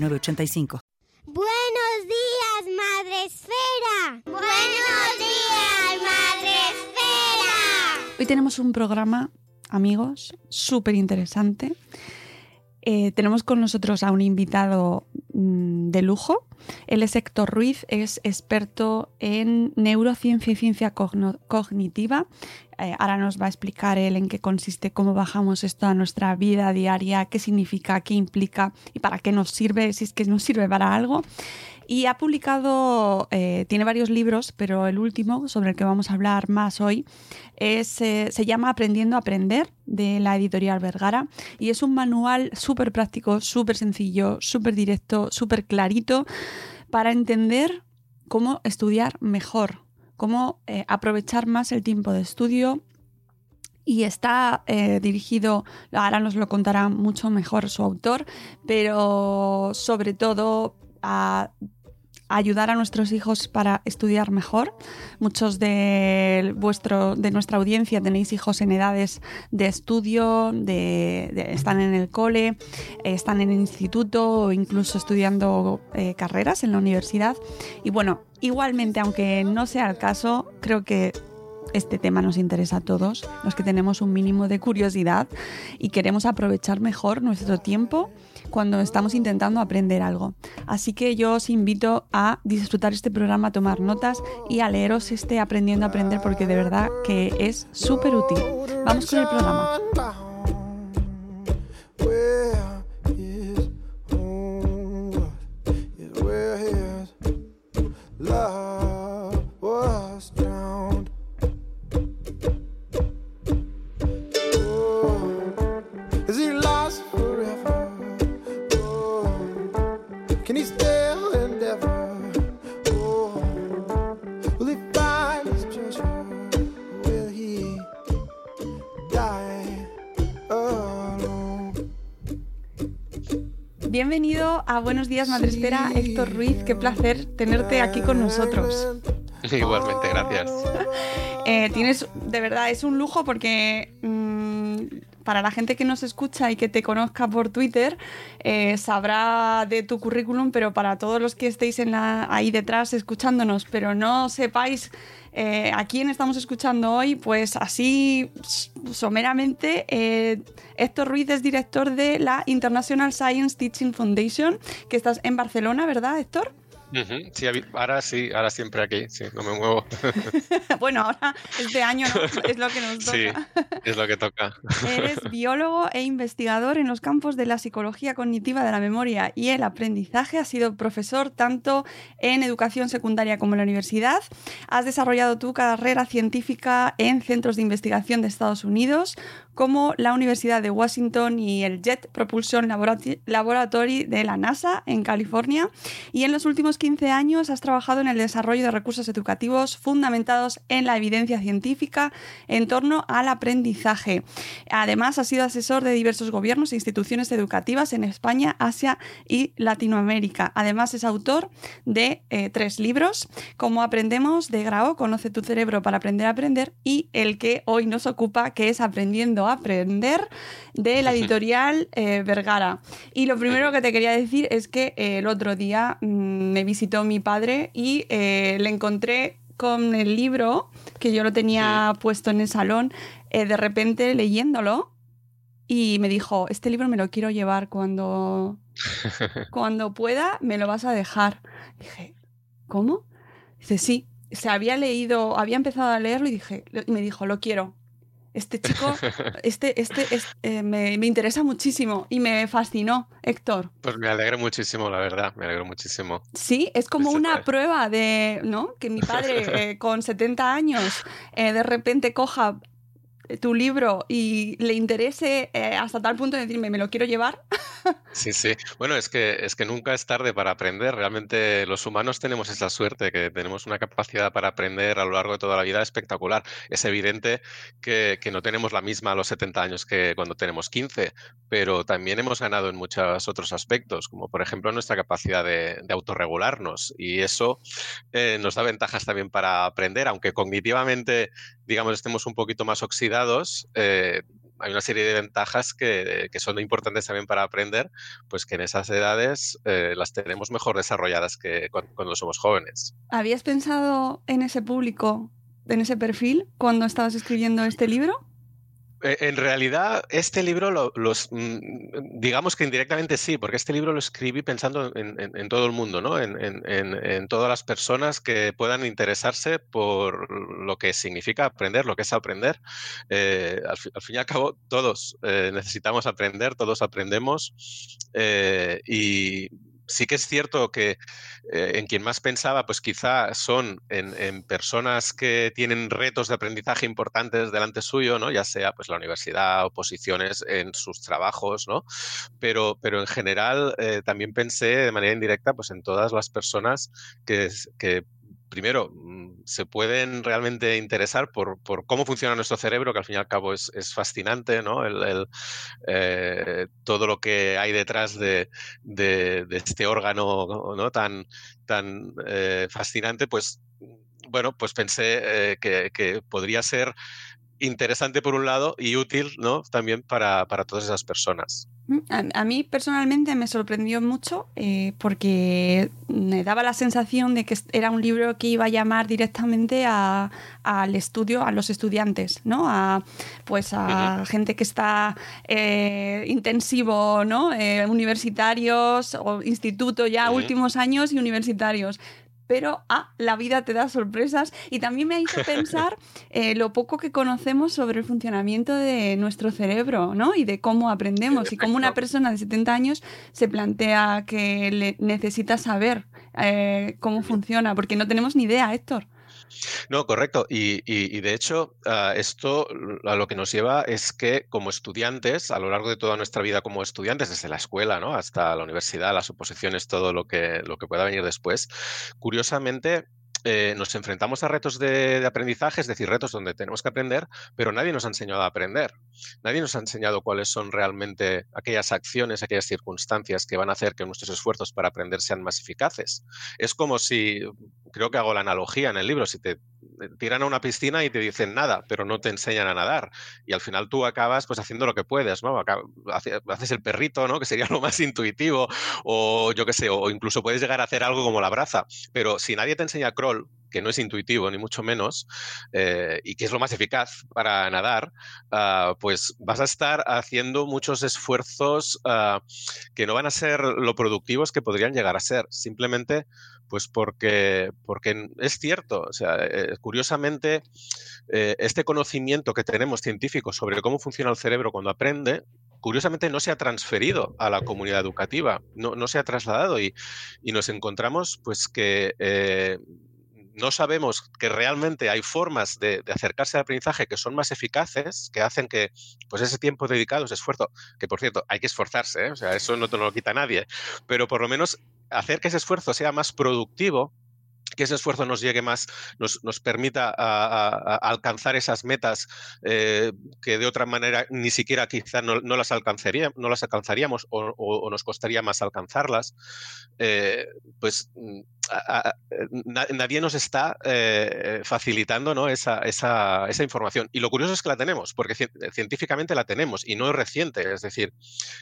906985. Buenos días, Madre Esfera. Buenos días, Madre Esfera. Hoy tenemos un programa, amigos, súper interesante. Eh, tenemos con nosotros a un invitado mm, de lujo. Él es Héctor Ruiz, es experto en neurociencia y ciencia cognitiva. Eh, ahora nos va a explicar él en qué consiste, cómo bajamos esto a nuestra vida diaria, qué significa, qué implica y para qué nos sirve, si es que nos sirve para algo. Y ha publicado, eh, tiene varios libros, pero el último, sobre el que vamos a hablar más hoy, es, eh, se llama Aprendiendo a Aprender, de la editorial Vergara, y es un manual súper práctico, súper sencillo, súper directo, súper clarito, para entender cómo estudiar mejor, cómo eh, aprovechar más el tiempo de estudio, y está eh, dirigido, ahora nos lo contará mucho mejor su autor, pero sobre todo a ayudar a nuestros hijos para estudiar mejor. Muchos de, vuestro, de nuestra audiencia tenéis hijos en edades de estudio, de, están en el cole, eh, están en el instituto o incluso estudiando eh, carreras en la universidad. Y bueno, igualmente, aunque no sea el caso, creo que este tema nos interesa a todos, los que tenemos un mínimo de curiosidad y queremos aprovechar mejor nuestro tiempo cuando estamos intentando aprender algo. Así que yo os invito a disfrutar este programa, a tomar notas y a leeros este Aprendiendo a Aprender porque de verdad que es súper útil. Vamos con el programa. Is? Is Buenos Días Madre Espera, Héctor Ruiz. Qué placer tenerte aquí con nosotros. Igualmente, gracias. Eh, tienes, de verdad, es un lujo porque mm, para la gente que nos escucha y que te conozca por Twitter, eh, sabrá de tu currículum, pero para todos los que estéis en la, ahí detrás escuchándonos, pero no sepáis eh, a quién estamos escuchando hoy, pues así someramente, eh, Héctor Ruiz es director de la International Science Teaching Foundation, que estás en Barcelona, ¿verdad, Héctor? Sí, ahora sí, ahora siempre aquí, sí, no me muevo. bueno, ahora este año no, es lo que nos toca. Sí, es lo que toca. Eres biólogo e investigador en los campos de la psicología cognitiva de la memoria y el aprendizaje. Has sido profesor tanto en educación secundaria como en la universidad. Has desarrollado tu carrera científica en centros de investigación de Estados Unidos, como la Universidad de Washington y el Jet Propulsion Laboratory de la NASA en California. Y en los últimos 15 años has trabajado en el desarrollo de recursos educativos fundamentados en la evidencia científica en torno al aprendizaje. Además, has sido asesor de diversos gobiernos e instituciones educativas en España, Asia y Latinoamérica. Además, es autor de eh, tres libros, Cómo aprendemos, de Grao, Conoce tu cerebro para aprender a aprender, y el que hoy nos ocupa, que es Aprendiendo a aprender, de la editorial eh, Vergara. Y lo primero que te quería decir es que eh, el otro día mm, me visitó mi padre y eh, le encontré con el libro que yo lo tenía puesto en el salón, de repente leyéndolo y me dijo, este libro me lo quiero llevar cuando, cuando pueda, me lo vas a dejar. Dije, ¿cómo? Dice, sí. Se había leído, había empezado a leerlo y dije, y me dijo, lo quiero este chico, este, este, eh, me, interesa muchísimo y me fascinó, Héctor. Pues me alegro muchísimo, la verdad, me alegro muchísimo. Sí, es como una prueba de, ¿no? Que mi padre eh, con 70 años eh, de repente coja tu libro y le interese eh, hasta tal punto de decirme, me lo quiero llevar. Sí, sí. Bueno, es que, es que nunca es tarde para aprender. Realmente los humanos tenemos esa suerte, que tenemos una capacidad para aprender a lo largo de toda la vida espectacular. Es evidente que, no tenemos la misma a los 70 años que cuando tenemos 15, pero también hemos ganado en muchos otros aspectos, como por ejemplo nuestra capacidad de, autorregularnos. Y eso eh, nos da ventajas también para aprender, aunque cognitivamente, digamos, estemos un poquito más oxidados eh, hay una serie de ventajas que, son importantes también para aprender, pues que en esas edades eh, las tenemos mejor desarrolladas que cuando, somos jóvenes. ¿Habías pensado en ese público, en ese perfil, cuando estabas escribiendo este libro? Eh, en realidad, este libro, los, mm, digamos que indirectamente sí, porque este libro lo escribí pensando en, todo el mundo, ¿no? En, todas las personas que puedan interesarse por lo que significa aprender, lo que es aprender. Eh, al, fin y al cabo, todos eh, necesitamos aprender, todos aprendemos y sí que es cierto que eh, en quien más pensaba, pues quizá son en, personas que tienen retos de aprendizaje importantes delante suyo, ¿no? Ya sea pues la universidad o posiciones en sus trabajos, ¿no? Pero, pero en general eh, también pensé de manera indirecta pues en todas las personas que, que primero, mm, se pueden realmente interesar por, cómo funciona nuestro cerebro, que al fin y al cabo es, fascinante, ¿no? El, eh, todo lo que hay detrás de, este órgano ¿no? tan, tan eh, fascinante, pues bueno, pues pensé eh, que, podría ser interesante por un lado y útil ¿no? también para, para todas esas personas. A, mí personalmente me sorprendió mucho eh, porque me daba la sensación de que era un libro que iba a llamar directamente al estudio, a los estudiantes, ¿no? A, pues a gente que está eh, intensivo, ¿no? Eh, universitarios o instituto ya, últimos años y universitarios pero ah, la vida te da sorpresas y también me hizo pensar eh, lo poco que conocemos sobre el funcionamiento de nuestro cerebro, ¿no? Y de cómo aprendemos y cómo una persona de 70 años se plantea que le necesita saber eh, cómo funciona, porque no tenemos ni idea, Héctor. No, correcto. Y, de hecho, ah, esto a lo que nos lleva es que como estudiantes, a lo largo de toda nuestra vida como estudiantes, desde la escuela ¿no? hasta la universidad, las oposiciones, todo lo que, lo que pueda venir después, curiosamente eh, nos enfrentamos a retos de, aprendizaje, es decir, retos donde tenemos que aprender, pero nadie nos ha enseñado a aprender. Nadie nos ha enseñado cuáles son realmente aquellas acciones, aquellas circunstancias que van a hacer que nuestros esfuerzos para aprender sean más eficaces. Es como si, creo que hago la analogía en el libro, si te tiran a una piscina y te dicen nada, pero no te enseñan a nadar. Y al final tú acabas pues haciendo lo que puedes, ¿no? Haces el perrito, ¿no? Que sería lo más intuitivo, o yo qué sé, o incluso puedes llegar a hacer algo como la braza. Pero si nadie te enseña crawl, que no es intuitivo, ni mucho menos, eh, y que es lo más eficaz para nadar, ah, pues vas a estar haciendo muchos esfuerzos ah, que no van a ser lo productivos que podrían llegar a ser. Simplemente pues porque, porque es cierto, o sea, eh, curiosamente, eh, este conocimiento que tenemos científico sobre cómo funciona el cerebro cuando aprende, curiosamente no se ha transferido a la comunidad educativa, no, se ha trasladado y, nos encontramos pues que no sabemos que realmente hay formas de, acercarse al aprendizaje que son más eficaces, que hacen que pues ese tiempo dedicado, ese esfuerzo, que por cierto hay que esforzarse, o sea, eso no te lo quita nadie, pero por lo menos hacer que ese esfuerzo sea más productivo que ese esfuerzo nos llegue más, nos, nos permita alcanzar esas metas eh, que de otra manera ni siquiera quizá no, las, alcanzaría, no las alcanzaríamos o, nos costaría más alcanzarlas, eh, pues mm, a, nadie nos está eh, facilitando ¿no? esa, esa, esa, información. Y lo curioso es que la tenemos, porque científicamente la tenemos y no es reciente, es decir,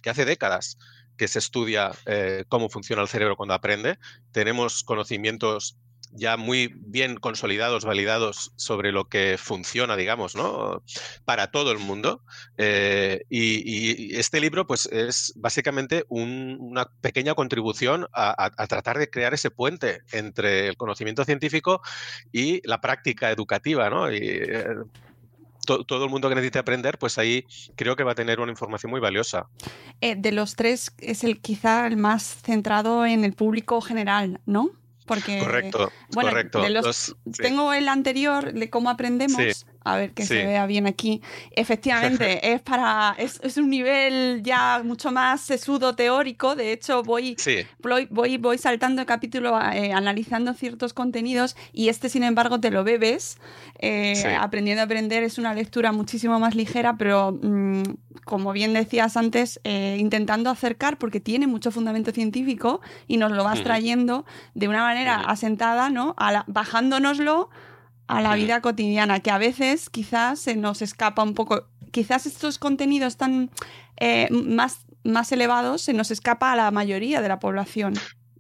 que hace décadas que se estudia eh, cómo funciona el cerebro cuando aprende. Tenemos conocimientos ya muy bien consolidados, validados sobre lo que funciona, digamos, ¿no? Para todo el mundo. Eh, y, este libro, pues, es básicamente un, una pequeña contribución a, tratar de crear ese puente entre el conocimiento científico y la práctica educativa, ¿no? Y, eh, to, todo el mundo que necesite aprender, pues ahí creo que va a tener una información muy valiosa. Eh, de los tres es el quizá el más centrado en el público general, ¿no? Porque, correcto, bueno, correcto. Los, los, tengo sí. el anterior de cómo aprendemos. Sí. A ver que sí. se vea bien aquí. Efectivamente, es para. Es, es, un nivel ya mucho más sesudo teórico. De hecho, voy, voy, voy, voy, saltando el capítulo, eh, analizando ciertos contenidos, y este, sin embargo, te lo bebes. Eh, aprendiendo a aprender es una lectura muchísimo más ligera, pero mmm, como bien decías antes, eh, intentando acercar, porque tiene mucho fundamento científico, y nos lo vas trayendo de una manera asentada, ¿no? A la, bajándonoslo a la vida cotidiana, que a veces quizás se nos escapa un poco, quizás estos contenidos tan eh, más, más elevados se nos escapa a la mayoría de la población.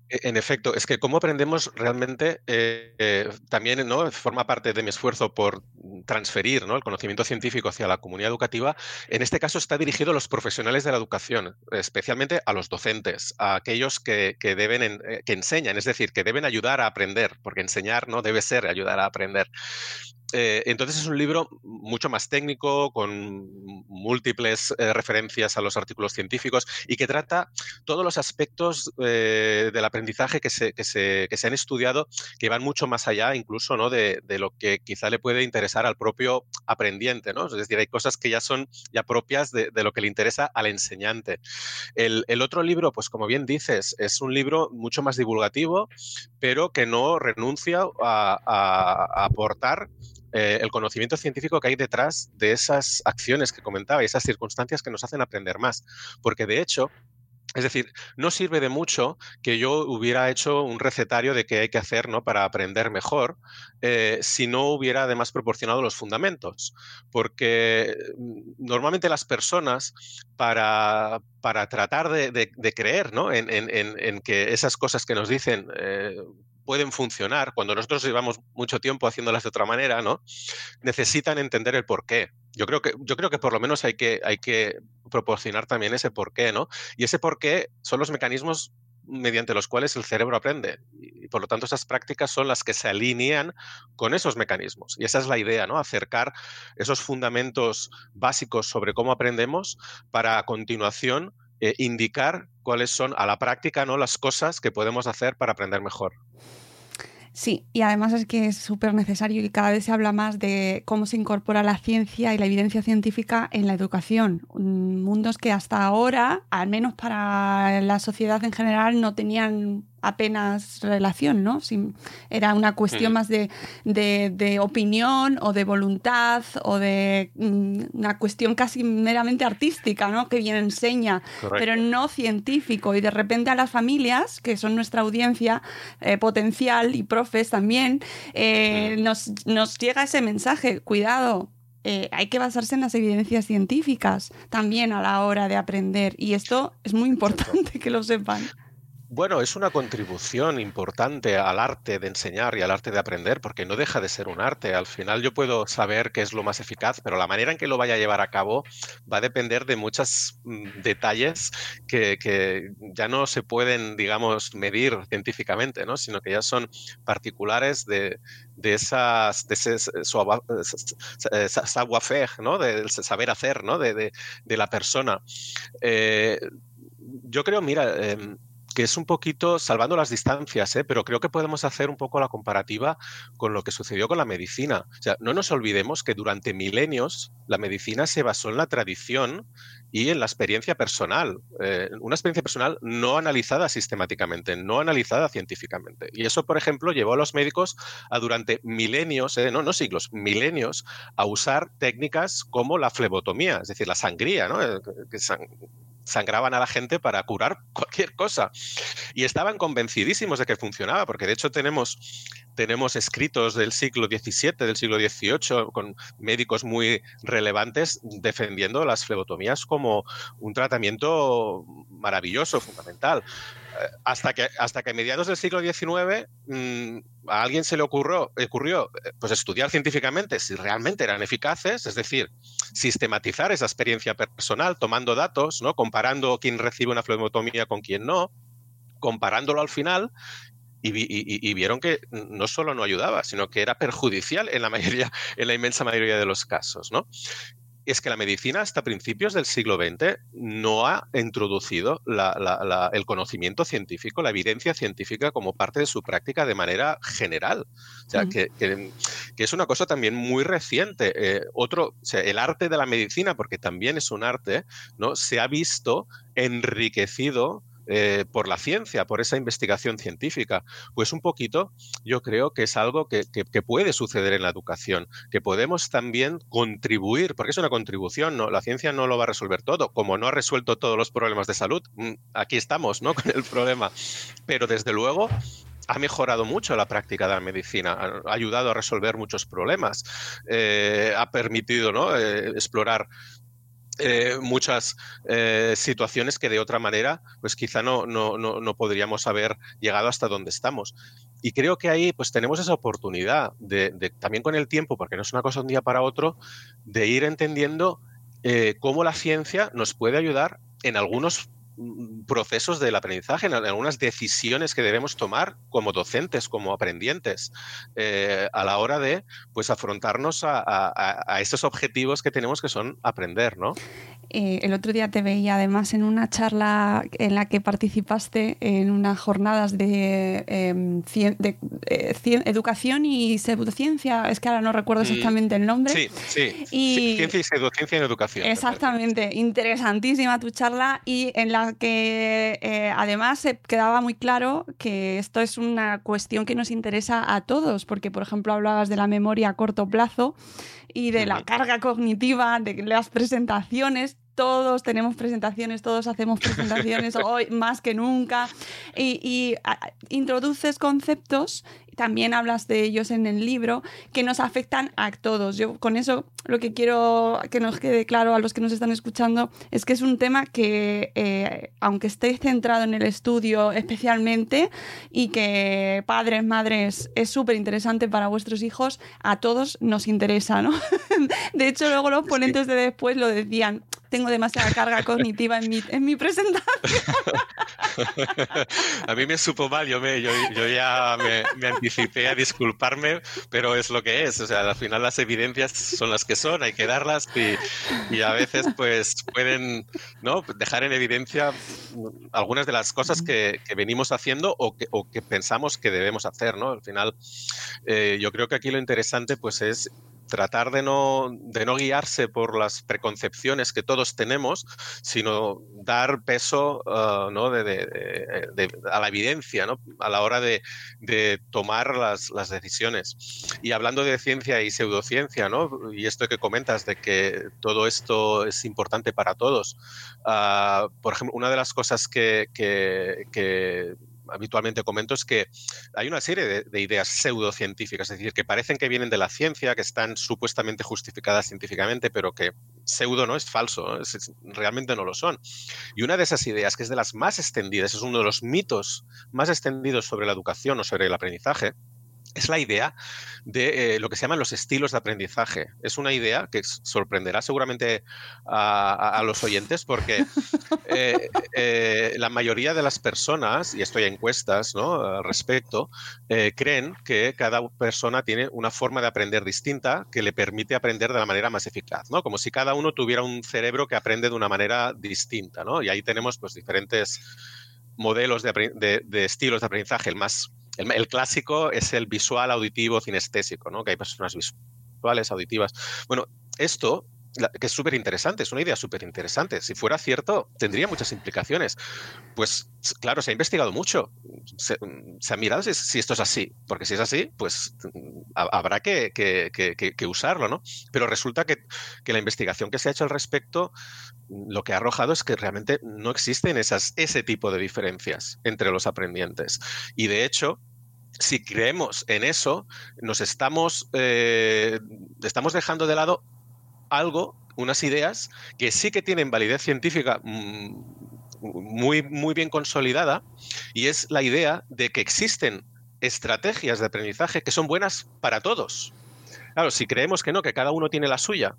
E, En efecto, es que cómo aprendemos realmente eh, eh, también ¿no? forma parte de mi esfuerzo por transferir ¿no? el conocimiento científico hacia la comunidad educativa. En este caso está dirigido a los profesionales de la educación, especialmente a los docentes, a aquellos que, que deben en, eh, que enseñan, es decir, que deben ayudar a aprender, porque enseñar no debe ser ayudar a aprender. Eh, entonces es un libro mucho más técnico, con múltiples eh, referencias a los artículos científicos y que trata todos los aspectos eh, del aprendizaje que se, que, se, que se, han estudiado que van mucho más allá incluso ¿no? de, lo que quizá le puede interesar al propio aprendiente. ¿no? Es decir, hay cosas que ya son ya propias de, lo que le interesa al enseñante. El, otro libro, pues como bien dices, es un libro mucho más divulgativo, pero que no renuncia a aportar eh, el conocimiento científico que hay detrás de esas acciones que comentaba y esas circunstancias que nos hacen aprender más. Porque de hecho, es decir, no sirve de mucho que yo hubiera hecho un recetario de qué hay que hacer ¿no? para aprender mejor eh, si no hubiera además proporcionado los fundamentos. Porque mm, normalmente las personas, para, para tratar de, de, creer ¿no? en, en, en, que esas cosas que nos dicen eh, pueden funcionar, cuando nosotros llevamos mucho tiempo haciéndolas de otra manera, ¿no? Necesitan entender el por qué. Yo creo que, yo creo que por lo menos hay que, hay que proporcionar también ese por qué, ¿no? Y ese por qué son los mecanismos mediante los cuales el cerebro aprende. Y por lo tanto, esas prácticas son las que se alinean con esos mecanismos. Y esa es la idea, ¿no? Acercar esos fundamentos básicos sobre cómo aprendemos para a continuación eh, indicar cuáles son a la práctica, ¿no? Las cosas que podemos hacer para aprender mejor. Sí, y además es que es súper necesario y cada vez se habla más de cómo se incorpora la ciencia y la evidencia científica en la educación. Mundos que hasta ahora, al menos para la sociedad en general, no tenían apenas relación, ¿no? Era una cuestión más de, de, de, opinión o de voluntad o de mm, una cuestión casi meramente artística, ¿no? Que bien enseña, Correcto. pero no científico. Y de repente a las familias, que son nuestra audiencia eh, potencial y profes también, eh, nos, nos llega ese mensaje, cuidado, eh, hay que basarse en las evidencias científicas también a la hora de aprender. Y esto es muy importante que lo sepan. Bueno, es una contribución importante al arte de enseñar y al arte de aprender, porque no deja de ser un arte. Al final yo puedo saber qué es lo más eficaz, pero la manera en que lo vaya a llevar a cabo va a depender de muchos mm, detalles que, ya no se pueden, digamos, medir científicamente, ¿no? sino que ya son particulares de, de esas, de ese savoir-faire, ¿no? del saber hacer ¿no? de, de, la persona. Eh, yo creo, mira, eh, que es un poquito salvando las distancias, ¿eh? pero creo que podemos hacer un poco la comparativa con lo que sucedió con la medicina. O sea, no nos olvidemos que durante milenios la medicina se basó en la tradición y en la experiencia personal, eh, una experiencia personal no analizada sistemáticamente, no analizada científicamente. Y eso, por ejemplo, llevó a los médicos a durante milenios, eh, no, no siglos, milenios, a usar técnicas como la flebotomía, es decir, la sangría, ¿no? Eh, sangraban a la gente para curar cualquier cosa. Y estaban convencidísimos de que funcionaba, porque de hecho tenemos, tenemos escritos del siglo XVII, del siglo XVIII, con médicos muy relevantes defendiendo las flebotomías como un tratamiento maravilloso, fundamental hasta que, hasta que a mediados del siglo XIX mm, a alguien se le ocurrió, ocurrió eh, pues estudiar científicamente si realmente eran eficaces, es decir, sistematizar esa experiencia personal, tomando datos, ¿no? comparando quién recibe una flebotomía con quién no, comparándolo al final y, vieron que no solo no ayudaba, sino que era perjudicial en la mayoría, en la inmensa mayoría de los casos, ¿no? Es que la medicina hasta principios del siglo XX no ha introducido el conocimiento científico, la evidencia científica como parte de su práctica de manera general. O sea, que, es una cosa también muy reciente. Eh, otro, el arte de la medicina, porque también es un arte, ¿no? se ha visto enriquecido eh, por la ciencia, por esa investigación científica. Pues un poquito yo creo que es algo que, puede suceder en la educación, que podemos también contribuir, porque es una contribución, ¿no? la ciencia no lo va a resolver todo, como no ha resuelto todos los problemas de salud, mm, aquí estamos ¿no? con el problema, pero desde luego ha mejorado mucho la práctica de la medicina, ha ayudado a resolver muchos problemas, eh, ha permitido ¿no? Eh, explorar eh, muchas eh, situaciones que de otra manera, pues quizá no, no, no, podríamos haber llegado hasta donde estamos. Y creo que ahí pues tenemos esa oportunidad de, también con el tiempo, porque no es una cosa de un día para otro, de ir entendiendo eh, cómo la ciencia nos puede ayudar en algunos procesos del aprendizaje, en algunas decisiones que debemos tomar como docentes, como aprendientes, eh, a la hora de pues afrontarnos a, esos objetivos que tenemos que son aprender, ¿no? Eh, el otro día te veía además en una charla en la que participaste en unas jornadas de, em, eh, educación y pseudociencia, es que ahora no recuerdo exactamente el nombre. Sí, sí. Ciencia y pseudociencia en educación. Exactamente, interesantísima tu charla y en la que eh, además se quedaba muy claro que esto es una cuestión que nos interesa a todos, porque por ejemplo hablabas de la memoria a corto plazo y de la carga cognitiva, de las presentaciones, todos tenemos presentaciones, todos hacemos presentaciones hoy más que nunca y, introduces conceptos también hablas de ellos en el libro, que nos afectan a todos. Yo con eso lo que quiero que nos quede claro a los que nos están escuchando es que es un tema que, eh, aunque esté centrado en el estudio especialmente y que padres, madres, es súper interesante para vuestros hijos, a todos nos interesa, ¿no? de hecho, luego los ponentes de después lo decían, tengo demasiada carga cognitiva en mi, en mi presentación. a mí me supo mal, yo, me, yo, ya me, anticipé a disculparme, pero es lo que es. O sea, al final las evidencias son las que son, hay que darlas y, y a veces pues pueden ¿no? dejar en evidencia algunas de las cosas que, que venimos haciendo o que, o que, pensamos que debemos hacer. ¿no? Al final, eh, yo creo que aquí lo interesante pues es tratar de no, de no guiarse por las preconcepciones que todos tenemos, sino dar peso uh, ¿no? a la evidencia ¿no? a la hora de, tomar las, las, decisiones. Y hablando de ciencia y pseudociencia, ¿no? y esto que comentas de que todo esto es importante para todos, uh, por ejemplo, una de las cosas que, que habitualmente comento es que hay una serie de, ideas pseudocientíficas, es decir, que parecen que vienen de la ciencia, que están supuestamente justificadas científicamente, pero que pseudo no es falso, realmente no lo son. Y una de esas ideas, que es de las más extendidas, es uno de los mitos más extendidos sobre la educación o sobre el aprendizaje, es la idea de eh, lo que se llaman los estilos de aprendizaje. Es una idea que sorprenderá seguramente a, los oyentes porque eh, eh, la mayoría de las personas, y esto hay encuestas ¿no? al respecto, creen que cada persona tiene una forma de aprender distinta que le permite aprender de la manera más eficaz, ¿no? como si cada uno tuviera un cerebro que aprende de una manera distinta. ¿no? Y ahí tenemos pues, diferentes modelos de, de, de estilos de aprendizaje. El más el, el, clásico es el visual, auditivo, cinestésico, ¿no? Que hay personas visuales, auditivas. Bueno, esto que es súper interesante, es una idea súper interesante. Si fuera cierto, tendría muchas implicaciones. Pues claro, se ha investigado mucho, se, se ha mirado si, esto es así, porque si es así, pues habrá que, que, que, usarlo, ¿no? Pero resulta que, la investigación que se ha hecho al respecto, lo que ha arrojado es que realmente no existen esas, ese tipo de diferencias entre los aprendientes. Y de hecho, si creemos en eso, nos estamos, eh, estamos dejando de lado algo, unas ideas que sí que tienen validez científica muy, muy bien consolidada, y es la idea de que existen estrategias de aprendizaje que son buenas para todos. Claro, si creemos que no, que cada uno tiene la suya,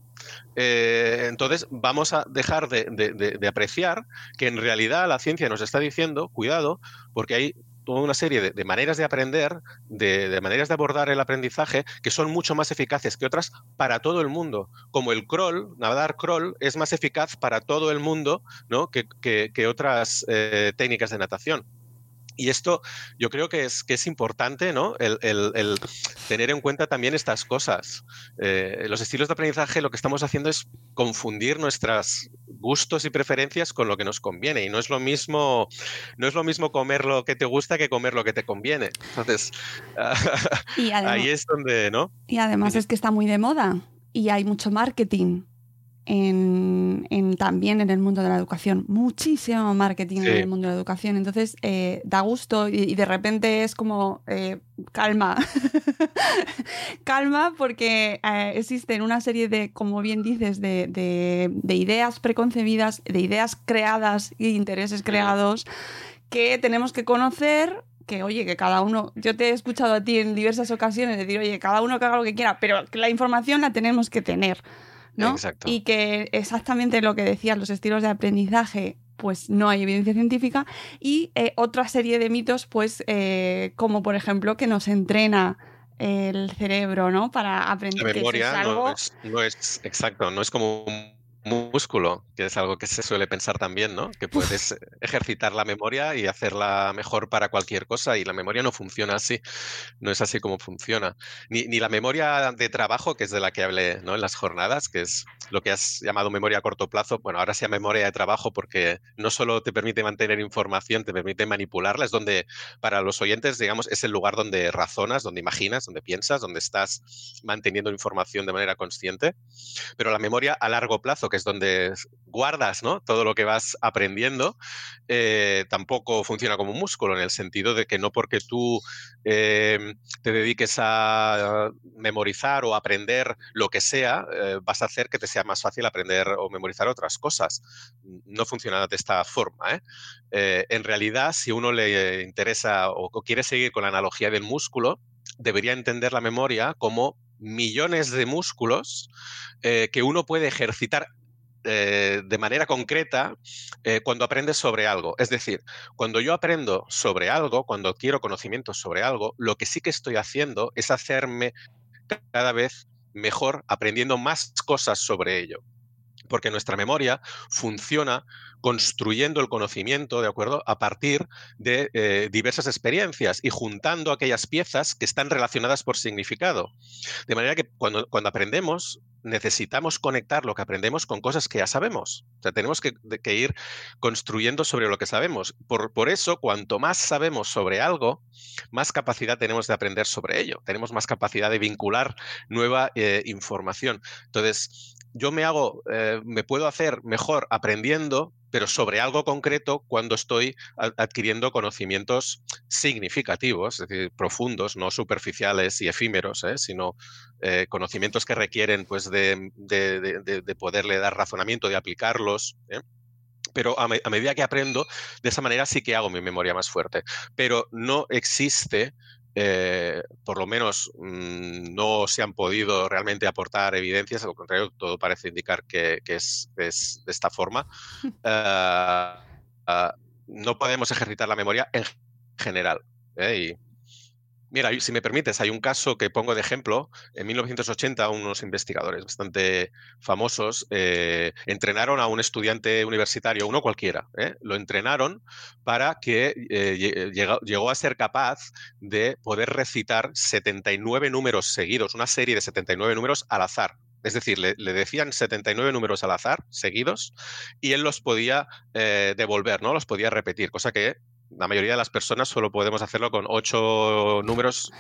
eh, entonces vamos a dejar de, de, de, de, apreciar que en realidad la ciencia nos está diciendo, cuidado, porque hay toda una serie de, maneras de aprender, de, maneras de abordar el aprendizaje que son mucho más eficaces que otras para todo el mundo. Como el crawl, nadar crawl, es más eficaz para todo el mundo ¿no? que otras eh, técnicas de natación. Y esto yo creo que es, que es importante, ¿no? El, el, el tener en cuenta también estas cosas. Eh, los estilos de aprendizaje lo que estamos haciendo es confundir nuestros gustos y preferencias con lo que nos conviene. Y no es lo mismo, no es lo mismo comer lo que te gusta que comer lo que te conviene. Entonces, y además, ahí es donde, ¿no? Y además es que está muy de moda y hay mucho marketing en, en, también en el mundo de la educación, muchísimo marketing sí. en el mundo de la educación. Entonces, eh, da gusto y, y, de repente es como, eh, calma, calma porque eh, existen una serie de, como bien dices, de, de, de, ideas preconcebidas, de ideas creadas y intereses creados que tenemos que conocer que, oye, que cada uno, yo te he escuchado a ti en diversas ocasiones decir, oye, cada uno que haga lo que quiera, pero la información la tenemos que tener. ¿No? Exacto. Y que exactamente lo que decías, los estilos de aprendizaje, pues no hay evidencia científica. Y eh, otra serie de mitos, pues, eh, como por ejemplo, que nos entrena el cerebro, ¿no? Para aprender. La memoria es algo... no, es, no, es, exacto, no es como un músculo, que es algo que se suele pensar también, ¿no? Que puedes ejercitar la memoria y hacerla mejor para cualquier cosa y la memoria no funciona así, no es así como funciona. Ni, ni la memoria de trabajo, que es de la que hablé ¿no? en las jornadas, que es lo que has llamado memoria a corto plazo, bueno, ahora sea memoria de trabajo porque no solo te permite mantener información, te permite manipularla, es donde, para los oyentes, digamos, es el lugar donde razonas, donde imaginas, donde piensas, donde estás manteniendo información de manera consciente, pero la memoria a largo plazo, que es donde guardas ¿no? todo lo que vas aprendiendo, eh, tampoco funciona como un músculo, en el sentido de que no porque tú eh, te dediques a memorizar o aprender lo que sea, eh, vas a hacer que te sea más fácil aprender o memorizar otras cosas. No funciona de esta forma. en realidad, si uno le interesa o, quiere seguir con la analogía del músculo, debería entender la memoria como millones de músculos eh, que uno puede ejercitar eh, de manera concreta eh, cuando aprendes sobre algo. Es decir, cuando yo aprendo sobre algo, cuando quiero conocimientos sobre algo, lo que sí que estoy haciendo es hacerme cada vez mejor aprendiendo más cosas sobre ello porque nuestra memoria funciona construyendo el conocimiento, ¿de acuerdo?, a partir de eh, diversas experiencias y juntando aquellas piezas que están relacionadas por significado. De manera que cuando, cuando aprendemos, necesitamos conectar lo que aprendemos con cosas que ya sabemos. O sea, tenemos que, ir construyendo sobre lo que sabemos. Por, por, eso, cuanto más sabemos sobre algo, más capacidad tenemos de aprender sobre ello. Tenemos más capacidad de vincular nueva eh, información. Entonces, yo me hago, eh, me puedo hacer mejor aprendiendo, pero sobre algo concreto cuando estoy adquiriendo conocimientos significativos, es decir, profundos, no superficiales y efímeros, ¿eh? sino eh, conocimientos que requieren pues, de, de, de, de, poderle dar razonamiento, de aplicarlos. ¿eh? Pero a, a, medida que aprendo, de esa manera sí que hago mi memoria más fuerte. Pero no existe eh, por lo menos mmm, no se han podido realmente aportar evidencias, al contrario, todo parece indicar que, que es, es, de esta forma. Uh, uh, no podemos ejercitar la memoria en general. ¿eh? Y Mira, si me permites, hay un caso que pongo de ejemplo. En 1980, unos investigadores bastante famosos eh, entrenaron a un estudiante universitario, uno cualquiera, ¿eh? lo entrenaron para que eh, llegó, a ser capaz de poder recitar 79 números seguidos, una serie de 79 números al azar. Es decir, le, decían 79 números al azar, seguidos, y él los podía devolver, ¿no? Los podía repetir, cosa que la mayoría de las personas solo podemos hacerlo con ocho números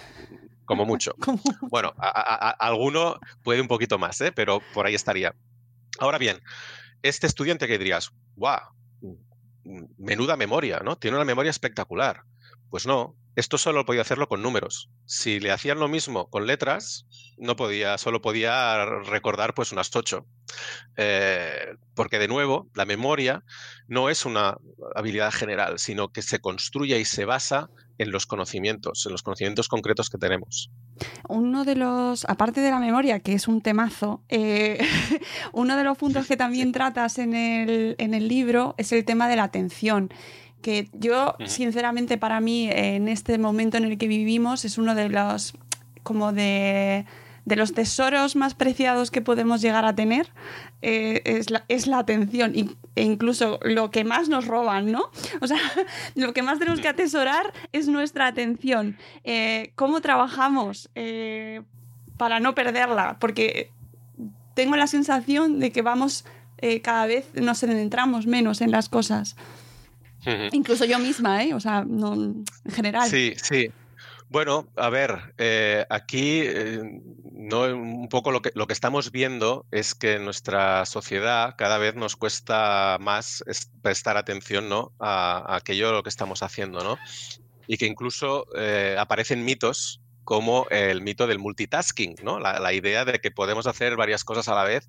como mucho. Bueno, alguno puede un poquito más, ¿eh? pero por ahí estaría. Ahora bien, este estudiante que dirías, ¡guau! Menuda memoria, ¿no? Tiene una memoria espectacular. Pues no, esto solo podía hacerlo con números. Si le hacían lo mismo con letras, no podía, solo podía recordar pues unas ocho. Eh, porque de nuevo, la memoria no es una habilidad general, sino que se construye y se basa en los conocimientos, en los conocimientos concretos que tenemos. Uno de los, aparte de la memoria, que es un temazo, eh, uno de los puntos que también tratas en el, en el libro es el tema de la atención que yo, sinceramente, para mí, en este momento en el que vivimos, es uno de los, como de, los tesoros más preciados que podemos llegar a tener, eh, es, la, es, la, atención e incluso lo que más nos roban, ¿no? O sea, lo que más tenemos que atesorar es nuestra atención. Eh, ¿Cómo trabajamos eh, para no perderla? Porque tengo la sensación de que vamos, cada vez nos centramos menos en las cosas. Incluso yo misma, ¿eh? O sea, no, en general. Sí, sí. Bueno, a ver, eh, aquí eh, no, un poco lo que, lo que estamos viendo es que en nuestra sociedad cada vez nos cuesta más prestar atención ¿no? a, aquello lo que estamos haciendo, ¿no? Y que incluso eh, aparecen mitos como el mito del multitasking, ¿no? La, idea de que podemos hacer varias cosas a la vez,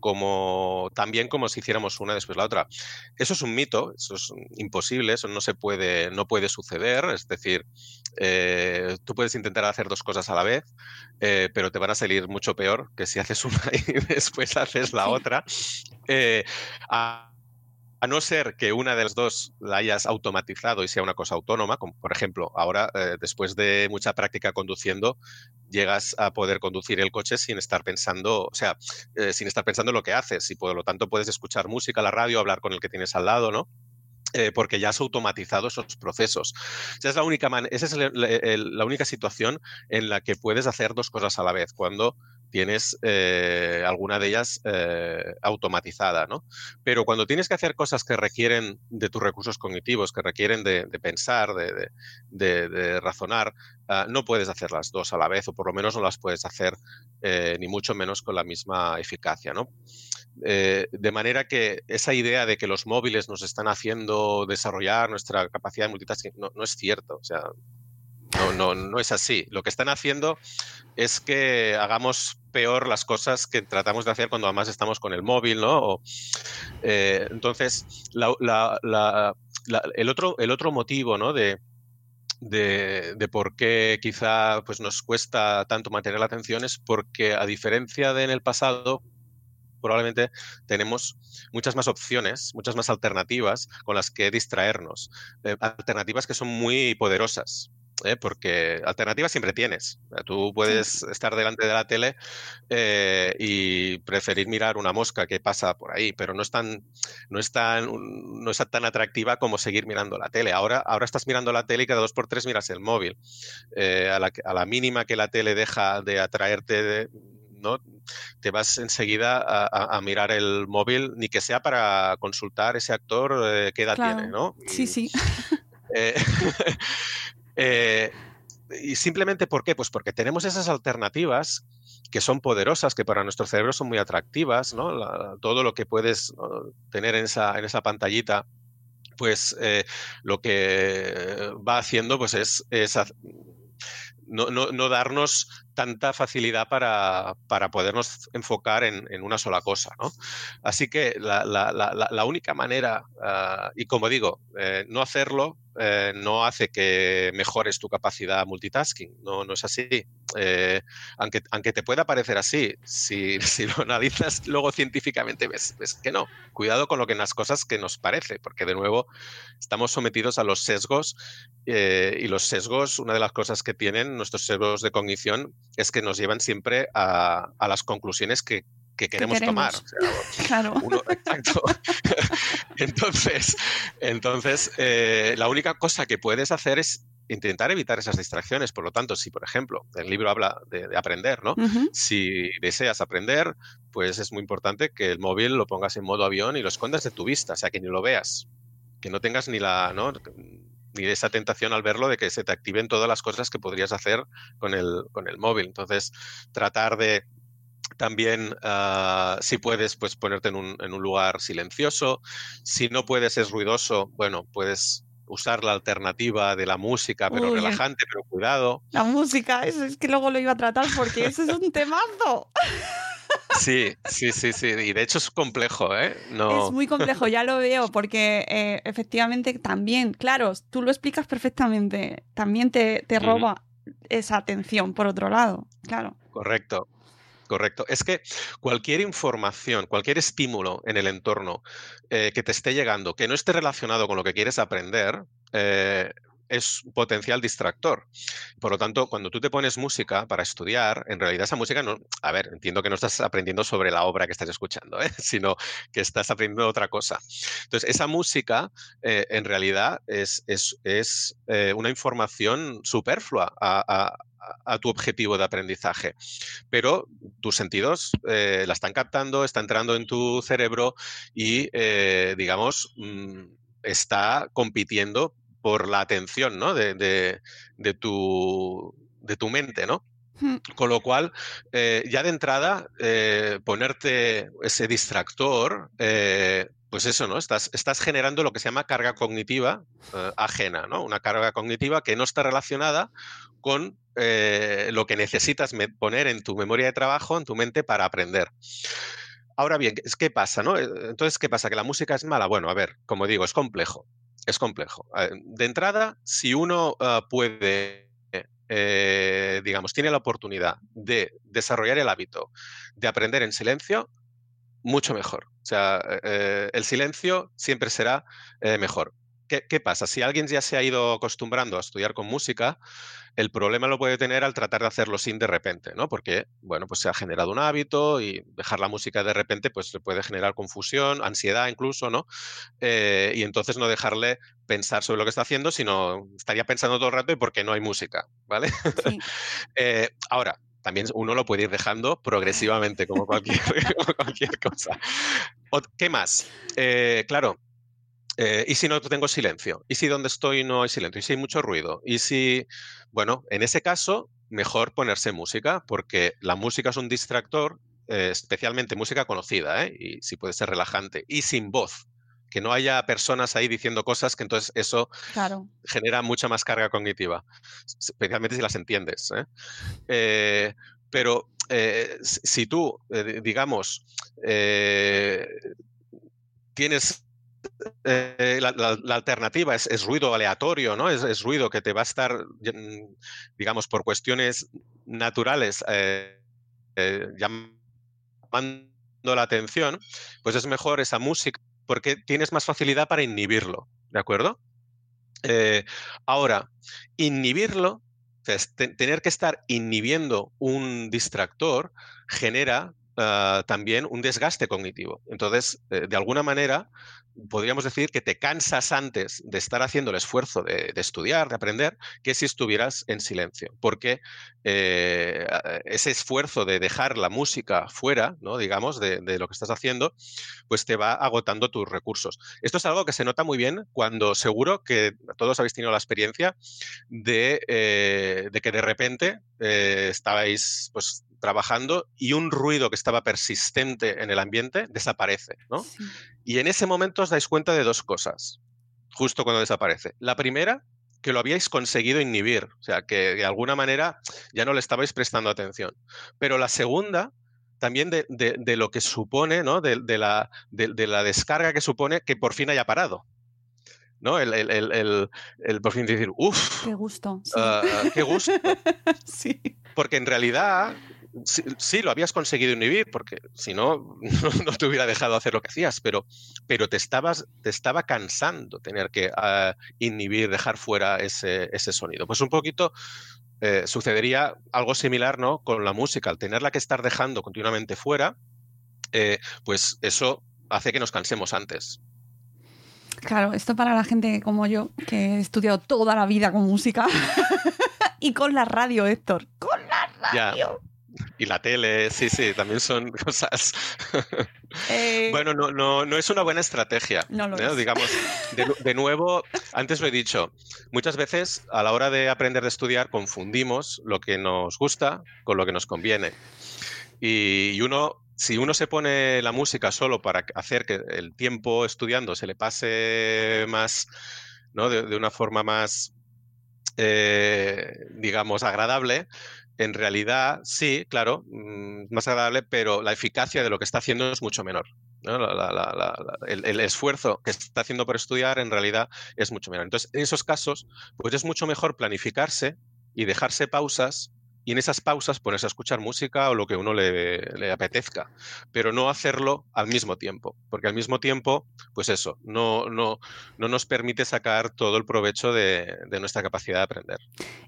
como también como si hiciéramos una después la otra. Eso es un mito, eso es imposible, eso no se puede, no puede suceder. Es decir, eh, tú puedes intentar hacer dos cosas a la vez, eh, pero te van a salir mucho peor que si haces una y después haces la otra. Eh, a no ser que una de las dos la hayas automatizado y sea una cosa autónoma, como por ejemplo, ahora eh, después de mucha práctica conduciendo, llegas a poder conducir el coche sin estar pensando, o sea, eh, sin estar pensando lo que haces y por lo tanto puedes escuchar música, la radio, hablar con el que tienes al lado, ¿no? Eh, porque ya has automatizado esos procesos. Esa es la única, esa es la única situación en la que puedes hacer dos cosas a la vez, cuando tienes eh, alguna de ellas eh, automatizada, ¿no? Pero cuando tienes que hacer cosas que requieren de tus recursos cognitivos, que requieren de, pensar, de, razonar, ah, no puedes hacer las dos a la vez, o por lo menos no las puedes hacer eh, ni mucho menos con la misma eficacia, ¿no? de manera que esa idea de que los móviles nos están haciendo desarrollar nuestra capacidad de multitasking no, no es cierto. O sea, no, no, no es así. Lo que están haciendo es que hagamos peor las cosas que tratamos de hacer cuando además estamos con el móvil, ¿no? Eh, entonces, el, otro, el otro motivo, ¿no? De, de, por qué quizá pues, nos cuesta tanto mantener la atención es porque, a diferencia de en el pasado, probablemente tenemos muchas más opciones, muchas más alternativas con las que distraernos. Eh, alternativas que son muy poderosas. ¿Eh? porque alternativas siempre tienes. Tú puedes estar delante de la tele eh, y preferir mirar una mosca que pasa por ahí, pero no es tan, no es tan, no es tan atractiva como seguir mirando la tele. Ahora, ahora estás mirando la tele y cada dos por tres miras el móvil. Eh, a, la, mínima que la tele deja de atraerte, ¿no? te vas enseguida a, mirar el móvil, ni que sea para consultar ese actor qué edad tiene, ¿no? Sí, sí. Eh, y simplemente ¿por qué? Pues porque tenemos esas alternativas que son poderosas, que para nuestro cerebro son muy atractivas, ¿no? todo lo que puedes tener en esa, en esa pantallita, pues eh, lo que va haciendo pues es, no, darnos tanta facilidad para, para podernos enfocar en, en, una sola cosa. ¿no? Así que la, la, la, única manera, uh, y como digo, eh, no hacerlo eh, no hace que mejores tu capacidad multitasking, no, no es así. Eh, aunque, aunque te pueda parecer así, si, si lo analizas luego científicamente ves, que no. Cuidado con lo que en las cosas que nos parece, porque de nuevo estamos sometidos a los sesgos y los sesgos, una de las cosas que tienen nuestros sesgos de cognición es que nos llevan siempre a, a las conclusiones que que queremos, que tomar. O sea, claro. Uno, exacto. entonces, entonces eh, la única cosa que puedes hacer es intentar evitar esas distracciones. Por lo tanto, si, por ejemplo, el libro habla de, de aprender, ¿no? Uh -huh. Si deseas aprender, pues es muy importante que el móvil lo pongas en modo avión y lo escondas de tu vista, o sea, que ni lo veas, que no tengas ni la, ¿no? Ni esa tentación al verlo de que se te activen todas las cosas que podrías hacer con el, con el móvil. Entonces, tratar de también, uh, si puedes, pues ponerte en un, en un, lugar silencioso. Si no puedes, es ruidoso, bueno, puedes usar la alternativa de la música, pero Uy, relajante, pero cuidado. La música, eso es que luego lo iba a tratar porque eso es un temazo. Sí, sí, sí, sí. Y de hecho es complejo, ¿eh? No... Es muy complejo, ya lo veo, porque eh, efectivamente también, claro, tú lo explicas perfectamente, también te, te roba esa atención, por otro lado, claro. Correcto. Correcto. Es que cualquier información, cualquier estímulo en el entorno eh, que te esté llegando, que no esté relacionado con lo que quieres aprender, eh, es un potencial distractor. Por lo tanto, cuando tú te pones música para estudiar, en realidad esa música no, a ver, entiendo que no estás aprendiendo sobre la obra que estás escuchando, ¿eh? sino que estás aprendiendo otra cosa. Entonces, esa música eh, en realidad es, es, es eh, una información superflua a, tu objetivo de aprendizaje. Pero tus sentidos la están captando, está entrando en tu cerebro y, digamos, mmm, está compitiendo por la atención ¿no? de, de, de, tu, de tu mente, ¿no? Con lo cual, eh, ya de entrada, eh, ponerte ese distractor, eh, pues eso, ¿no? Estás, estás, generando lo que se llama carga cognitiva ajena, ¿no? Una carga cognitiva que no está relacionada con lo que necesitas poner en tu memoria de trabajo, en tu mente, para aprender. Ahora bien, ¿qué pasa, no? Entonces, ¿qué pasa? ¿Que la música es mala? Bueno, a ver, como digo, es complejo. Es complejo. De entrada, si uno uh, puede eh, digamos, tiene la oportunidad de desarrollar el hábito de aprender en silencio, mucho mejor. O sea, eh, el silencio siempre será eh, mejor. ¿Qué, ¿Qué, pasa? Si alguien ya se ha ido acostumbrando a estudiar con música, el problema lo puede tener al tratar de hacerlo sin de repente, ¿no? Porque, bueno, pues se ha generado un hábito y dejar la música de repente, pues le puede generar confusión, ansiedad incluso, ¿no? Eh, y entonces no dejarle pensar sobre lo que está haciendo, sino estaría pensando todo el rato y por qué no hay música, ¿vale? Sí. eh, ahora, también uno lo puede ir dejando progresivamente, como cualquier, como cualquier cosa. ¿Qué más? Eh, claro, eh, ¿Y si no tengo silencio? ¿Y si donde estoy no hay silencio? ¿Y si hay mucho ruido? ¿Y si, bueno, en ese caso, mejor ponerse música, porque la música es un distractor, eh, especialmente música conocida, ¿eh? y si puede ser relajante, y sin voz. Que no haya personas ahí diciendo cosas que entonces eso claro. genera mucha más carga cognitiva, especialmente si las entiendes. Eh, pero si tú, digamos, tienes eh, la, alternativa es, ruido aleatorio, ¿no? Es, ruido que te va a estar, mm, digamos, por cuestiones naturales eh, eh, llamando la atención, pues es mejor esa música porque tienes más facilidad para inhibirlo, ¿de acuerdo? Ahora, inhibirlo, tener que estar inhibiendo un distractor genera Uh, también un desgaste cognitivo. Entonces, eh, de alguna manera, podríamos decir que te cansas antes de estar haciendo el esfuerzo de, estudiar, de aprender, que si estuvieras en silencio. Porque eh, ese esfuerzo de dejar la música fuera, ¿no? digamos, de, lo que estás haciendo, pues te va agotando tus recursos. Esto es algo que se nota muy bien cuando seguro que todos habéis tenido la experiencia de, eh, que de repente estabais pues, trabajando y un ruido que estaba persistente en el ambiente desaparece, ¿no? Sí. Y en ese momento os dais cuenta de dos cosas, justo cuando desaparece. La primera que lo habíais conseguido inhibir, o sea, que de alguna manera ya no le estabais prestando atención. Pero la segunda, también de, de- de lo que supone, ¿no? De, la, de- de la descarga que supone que por fin haya parado. ¿No? El, el- el- el- el por fin decir, uff, Qué gusto. Sí. qué gusto. Sí. Porque en realidad sí, sí, lo habías conseguido inhibir, porque si no, no, te hubiera dejado hacer lo que hacías, pero, pero te, estabas, te estaba cansando tener que ah, inhibir, dejar fuera ese, ese sonido. Pues un poquito eh, sucedería algo similar ¿no? con la música, al tenerla que estar dejando continuamente fuera, eh, pues eso hace que nos cansemos antes. Claro, esto para la gente como yo, que he estudiado toda la vida con música y con la radio, Héctor. Con la Ya. Y la tele, sí, sí, también son cosas. Eh, Bueno, no, no, no es una buena estrategia. No lo ¿no? es. Digamos, de, de nuevo, antes lo he dicho, muchas veces a la hora de aprender de estudiar confundimos lo que nos gusta con lo que nos conviene. Y, y uno, si uno se pone la música solo para hacer que el tiempo estudiando se le pase más, ¿no? De, de una forma más, eh, digamos, agradable, en realidad sí, claro, mm, más agradable, pero la eficacia de lo que está haciendo es mucho menor. el, el esfuerzo que está haciendo por estudiar en realidad es mucho menor. Entonces, en esos casos, pues es mucho mejor planificarse y dejarse pausas y en esas pausas ponerse a escuchar música o lo que uno le, le apetezca, pero no hacerlo al mismo tiempo, porque al mismo tiempo, pues eso, no, no, no nos permite sacar todo el provecho de, de nuestra capacidad de aprender.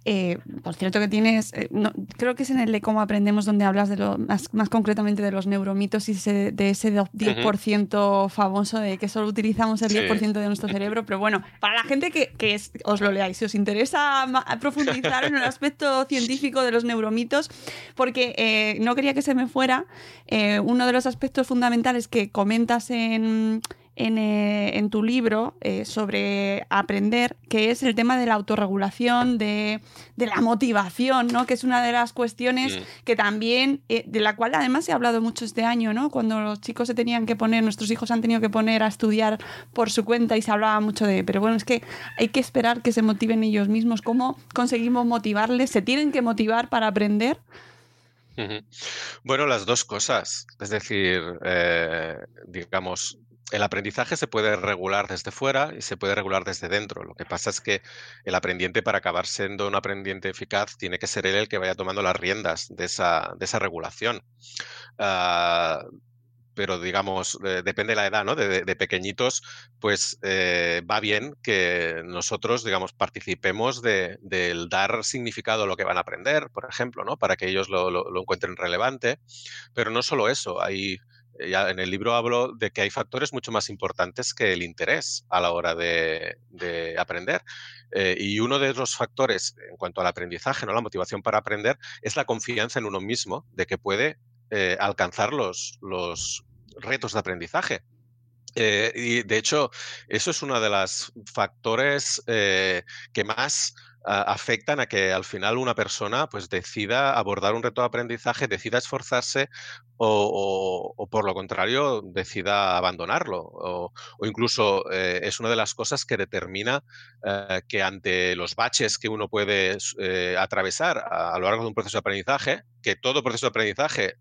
eh, por cierto que tienes, eh, no, creo que es en el de cómo aprendemos donde hablas de lo, más, más concretamente de los neuromitos y ese- de ese do- 10% famoso de que solo utilizamos el Sí. 10% de nuestro cerebro. Pero bueno, para la gente que, que es- os lo leáis, si os interesa profundizar en el aspecto científico de los neuromitos, porque eh, no quería que se me fuera, eh, uno de los aspectos fundamentales que comentas en, en, eh, en tu libro eh, sobre aprender, que es el tema de la autorregulación, de, de la motivación, ¿no? que es una de las cuestiones que también, eh, de la cual además se ha hablado mucho este año, ¿no? cuando los chicos se tenían que poner, nuestros hijos han tenido que poner a estudiar por su cuenta y se hablaba mucho de, pero bueno, es que hay que esperar que se motiven ellos mismos. ¿Cómo conseguimos motivarles? ¿Se tienen que motivar para aprender? Bueno, las dos cosas. Es decir, eh, digamos, el aprendizaje se puede regular desde fuera y se puede regular desde dentro. Lo que pasa es que el aprendiente, para acabar siendo un aprendiente eficaz, tiene que ser él el que vaya tomando las riendas de esa, de esa regulación. Ah, pero digamos, eh, depende de la edad, ¿no? De, de- de pequeñitos, pues eh, va bien que nosotros, digamos, participemos de- del dar significado a lo que van a aprender, por ejemplo, ¿no? Para que ellos lo, lo- lo encuentren relevante. Pero no solo eso, hay, ya en el libro hablo de que hay factores mucho más importantes que el interés a la hora de, de aprender. Eh, y uno de los factores en cuanto al aprendizaje, ¿no? La motivación para aprender, es la confianza en uno mismo, de que puede eh, alcanzar los, los retos de aprendizaje. Eh, y de hecho, eso es uno de los factores eh, que más afectan a que al final una persona pues decida abordar un reto de aprendizaje, decida esforzarse o, o- o por lo contrario decida abandonarlo. O, o incluso eh, es una de las cosas que determina eh, que ante los baches que uno puede eh, atravesar a, a lo largo de un proceso de aprendizaje, que todo proceso de aprendizaje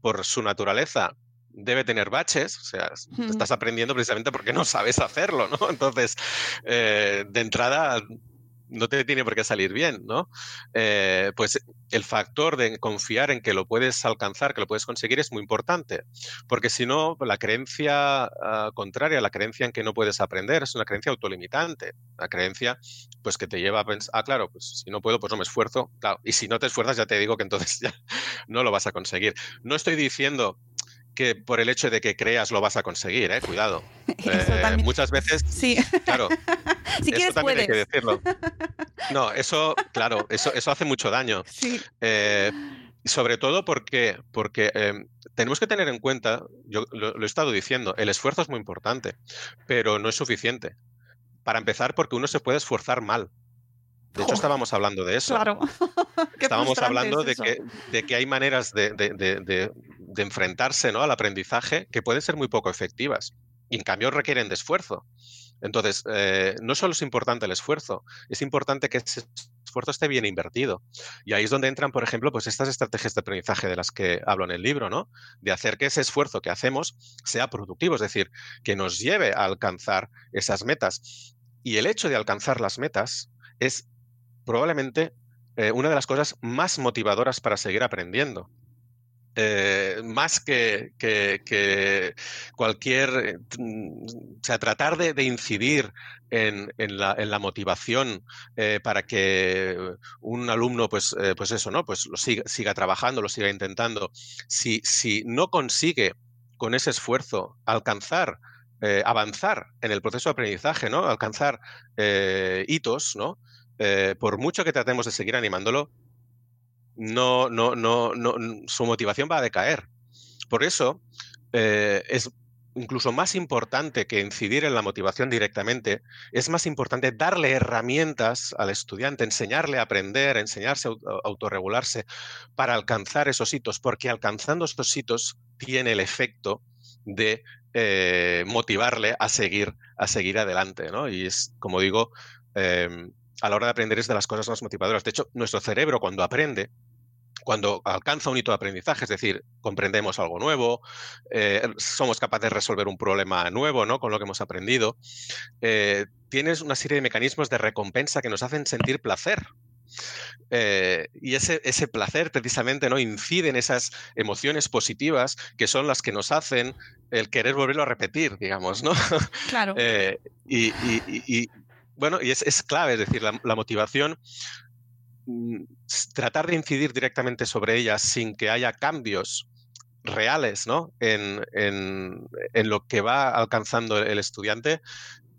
por su naturaleza debe tener baches, o sea, estás aprendiendo precisamente porque no sabes hacerlo, ¿no? Entonces, eh, de entrada no te tiene por qué salir bien, ¿no? Eh, pues el factor de confiar en que lo puedes alcanzar, que lo puedes conseguir es muy importante, porque si no, la creencia ah, contraria, la creencia en que no puedes aprender, es una creencia autolimitante, la creencia pues que te lleva a pensar, ah, claro, pues si no puedo, pues no me esfuerzo, claro, y si no te esfuerzas ya te digo que entonces ya no lo vas a conseguir. No estoy diciendo que por el hecho de que creas lo vas a conseguir, ¿eh? cuidado. Eh, muchas veces, Sí, claro, si eso quieres también hay puedes. que decirlo. No, eso, claro, eso, eso hace mucho daño. Sí. Eh, sobre todo porque, porque eh, tenemos que tener en cuenta, yo lo, lo he estado diciendo, el esfuerzo es muy importante, pero no es suficiente. Para empezar, porque uno se puede esforzar mal. De hecho, Joder. estábamos hablando de eso. Claro. Estábamos hablando es de que, de que hay maneras de, de- de- de- enfrentarse ¿no? al aprendizaje que pueden ser muy poco efectivas y en cambio requieren de esfuerzo. Entonces, eh, no solo es importante el esfuerzo, es importante que ese esfuerzo esté bien invertido. Y ahí es donde entran, por ejemplo, pues estas estrategias de aprendizaje de las que hablo en el libro, ¿no? De hacer que ese esfuerzo que hacemos sea productivo, es decir, que nos lleve a alcanzar esas metas. Y el hecho de alcanzar las metas es probablemente eh, una de las cosas más motivadoras para seguir aprendiendo. Eh, más que, cualquier, eh, mm, o sea, tratar de, incidir en, la, motivación para que un alumno, pues, pues eso, ¿no? Pues lo siga, siga, trabajando, lo siga intentando. Si, si no consigue con ese esfuerzo alcanzar avanzar en el proceso de aprendizaje, ¿no? Alcanzar hitos, ¿no? Eh, por mucho que tratemos de seguir animándolo, no, no, no, no, su motivación va a decaer. Por eso eh, es incluso más importante que incidir en la motivación directamente, es más importante darle herramientas al estudiante, enseñarle a aprender, enseñarse a autorregularse para alcanzar esos hitos, porque alcanzando estos hitos tiene el efecto de eh, motivarle a seguir, a seguir adelante. ¿no? Y es, como digo, em, a la hora de aprender es de las cosas más motivadoras. De hecho, nuestro cerebro cuando aprende, cuando alcanza un hito de aprendizaje, es decir, comprendemos algo nuevo, eh, somos capaces de resolver un problema nuevo ¿no? con lo que hemos aprendido, eh, tienes una serie de mecanismos de recompensa que nos hacen sentir placer. Eh, y ese, ese, placer precisamente no incide en esas emociones positivas que son las que nos hacen el querer volverlo a repetir, digamos, ¿no? Claro. y, bueno, y es, clave, es decir, la, motivación, mm, tratar de incidir directamente sobre ella sin que haya cambios reales ¿no? en, lo que va alcanzando el estudiante,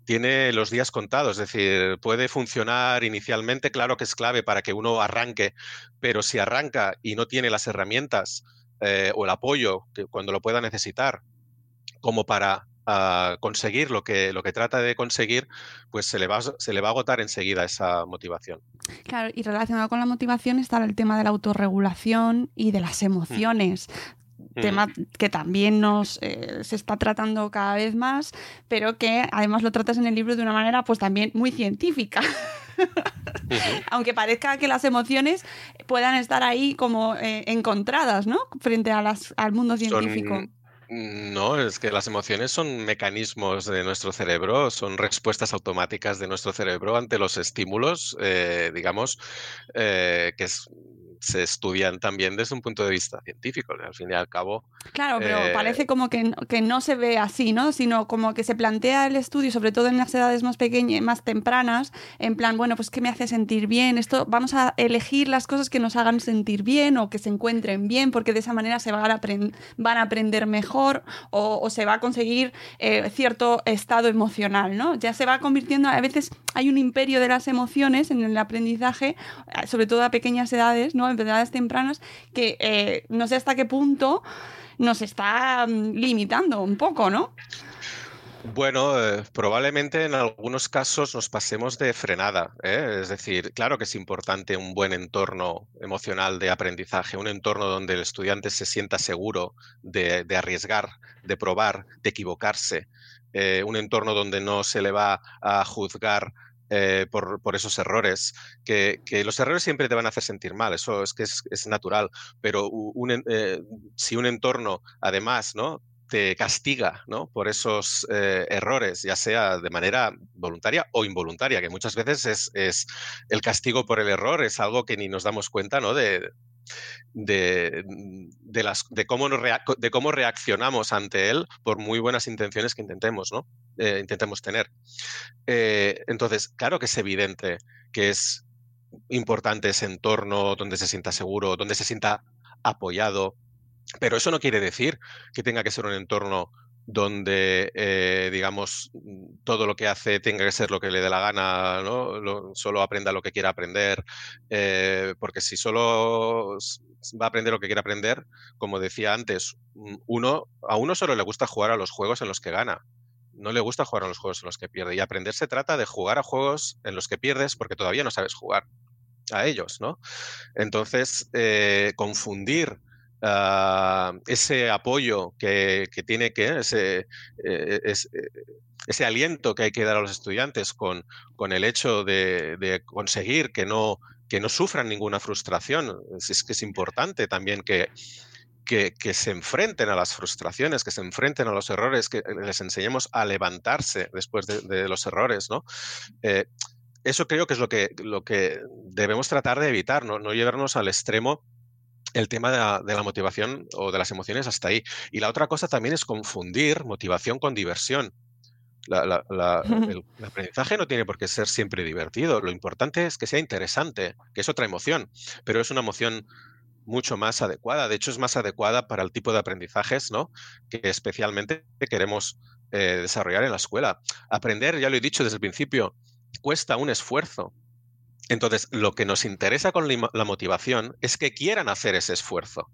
tiene los días contados, es decir, puede funcionar inicialmente, claro que es clave para que uno arranque, pero si arranca y no tiene las herramientas eh, o el apoyo que cuando lo pueda necesitar como para a conseguir lo que, lo que trata de conseguir, pues se le, va, se le va a agotar enseguida esa motivación. Claro, y relacionado con la motivación está el tema de la autorregulación y de las mm. emociones. tema que también nos eh, se está tratando cada vez más, pero que además lo tratas en el libro de una manera pues también muy científica. Aunque parezca que las emociones puedan estar ahí como eh, encontradas, ¿no? Frente a las, al mundo científico. No, es que las emociones son mecanismos de nuestro cerebro, son respuestas automáticas de nuestro cerebro ante los estímulos, eh, digamos, eh, que es se estudian también desde un punto de vista científico, al fin y al cabo. Claro, pero eh, parece como que, que, no se ve así, ¿no? Sino como que se plantea el estudio, sobre todo en las edades más pequeñas, más tempranas, en plan, bueno, pues ¿qué me hace sentir bien? Esto, vamos a elegir las cosas que nos hagan sentir bien o que se encuentren bien, porque de esa manera se van a, van a aprender mejor o, se va a conseguir eh, cierto estado emocional, ¿no? Ya se va convirtiendo, a veces hay un imperio de las emociones en el aprendizaje, eh, sobre todo a pequeñas edades, ¿no? Enfermedades tempranas que eh, no sé hasta qué punto nos está mm, limitando un poco, ¿no? Bueno, eh, probablemente en algunos casos nos pasemos de frenada. ¿eh? Es decir, claro que es importante un buen entorno emocional de aprendizaje, un entorno donde el estudiante se sienta seguro de, arriesgar, de probar, de equivocarse, un entorno donde no se le va a juzgar eh, por, esos errores, que, los errores siempre te van a hacer sentir mal, eso es que es, natural, pero eh, si un entorno además ¿no? te castiga ¿no? por esos eh, errores, ya sea de manera voluntaria o involuntaria, que muchas veces es, el castigo por el error, es algo que ni nos damos cuenta ¿no? de, de, de, las, de, cómo de cómo reaccionamos ante él por muy buenas intenciones que intentemos, ¿no? Eh, intentemos tener. Eh, entonces, claro que es evidente que es importante ese entorno donde se sienta seguro, donde se sienta apoyado, pero eso no quiere decir que tenga que ser un entorno donde, eh, digamos, todo lo que hace tenga que ser lo que le dé la gana, ¿no? solo aprenda lo que quiera aprender, eh, porque si solo va a aprender lo que quiere aprender, como decía antes, uno, a uno solo le gusta jugar a los juegos en los que gana. No le gusta jugar a los juegos en los que pierde. Y aprender se trata de jugar a juegos en los que pierdes porque todavía no sabes jugar a ellos, ¿no? Entonces, eh, confundir Ah, ese apoyo que, tiene que ese, eh, es, eh, ese aliento que hay que dar a los estudiantes con, con el hecho de, de conseguir que no, que no sufran ninguna frustración. Es, es que es importante también que, que, que, se enfrenten a las frustraciones, que se enfrenten a los errores, que les enseñemos a levantarse después de, de los errores, ¿no? Eh, eso creo que es lo que, lo que debemos tratar de evitar, ¿no? no llevarnos al extremo el tema de la, de la, motivación o de las emociones hasta ahí. Y la otra cosa también es confundir motivación con diversión. La, la, la, el, el, aprendizaje no tiene por qué ser siempre divertido. Lo importante es que sea interesante, que es otra emoción, pero es una emoción mucho más adecuada. De hecho, es más adecuada para el tipo de aprendizajes ¿no? que especialmente queremos eh, desarrollar en la escuela. Aprender, ya lo he dicho desde el principio, cuesta un esfuerzo. Entonces, lo que nos interesa con la motivación es que quieran hacer ese esfuerzo.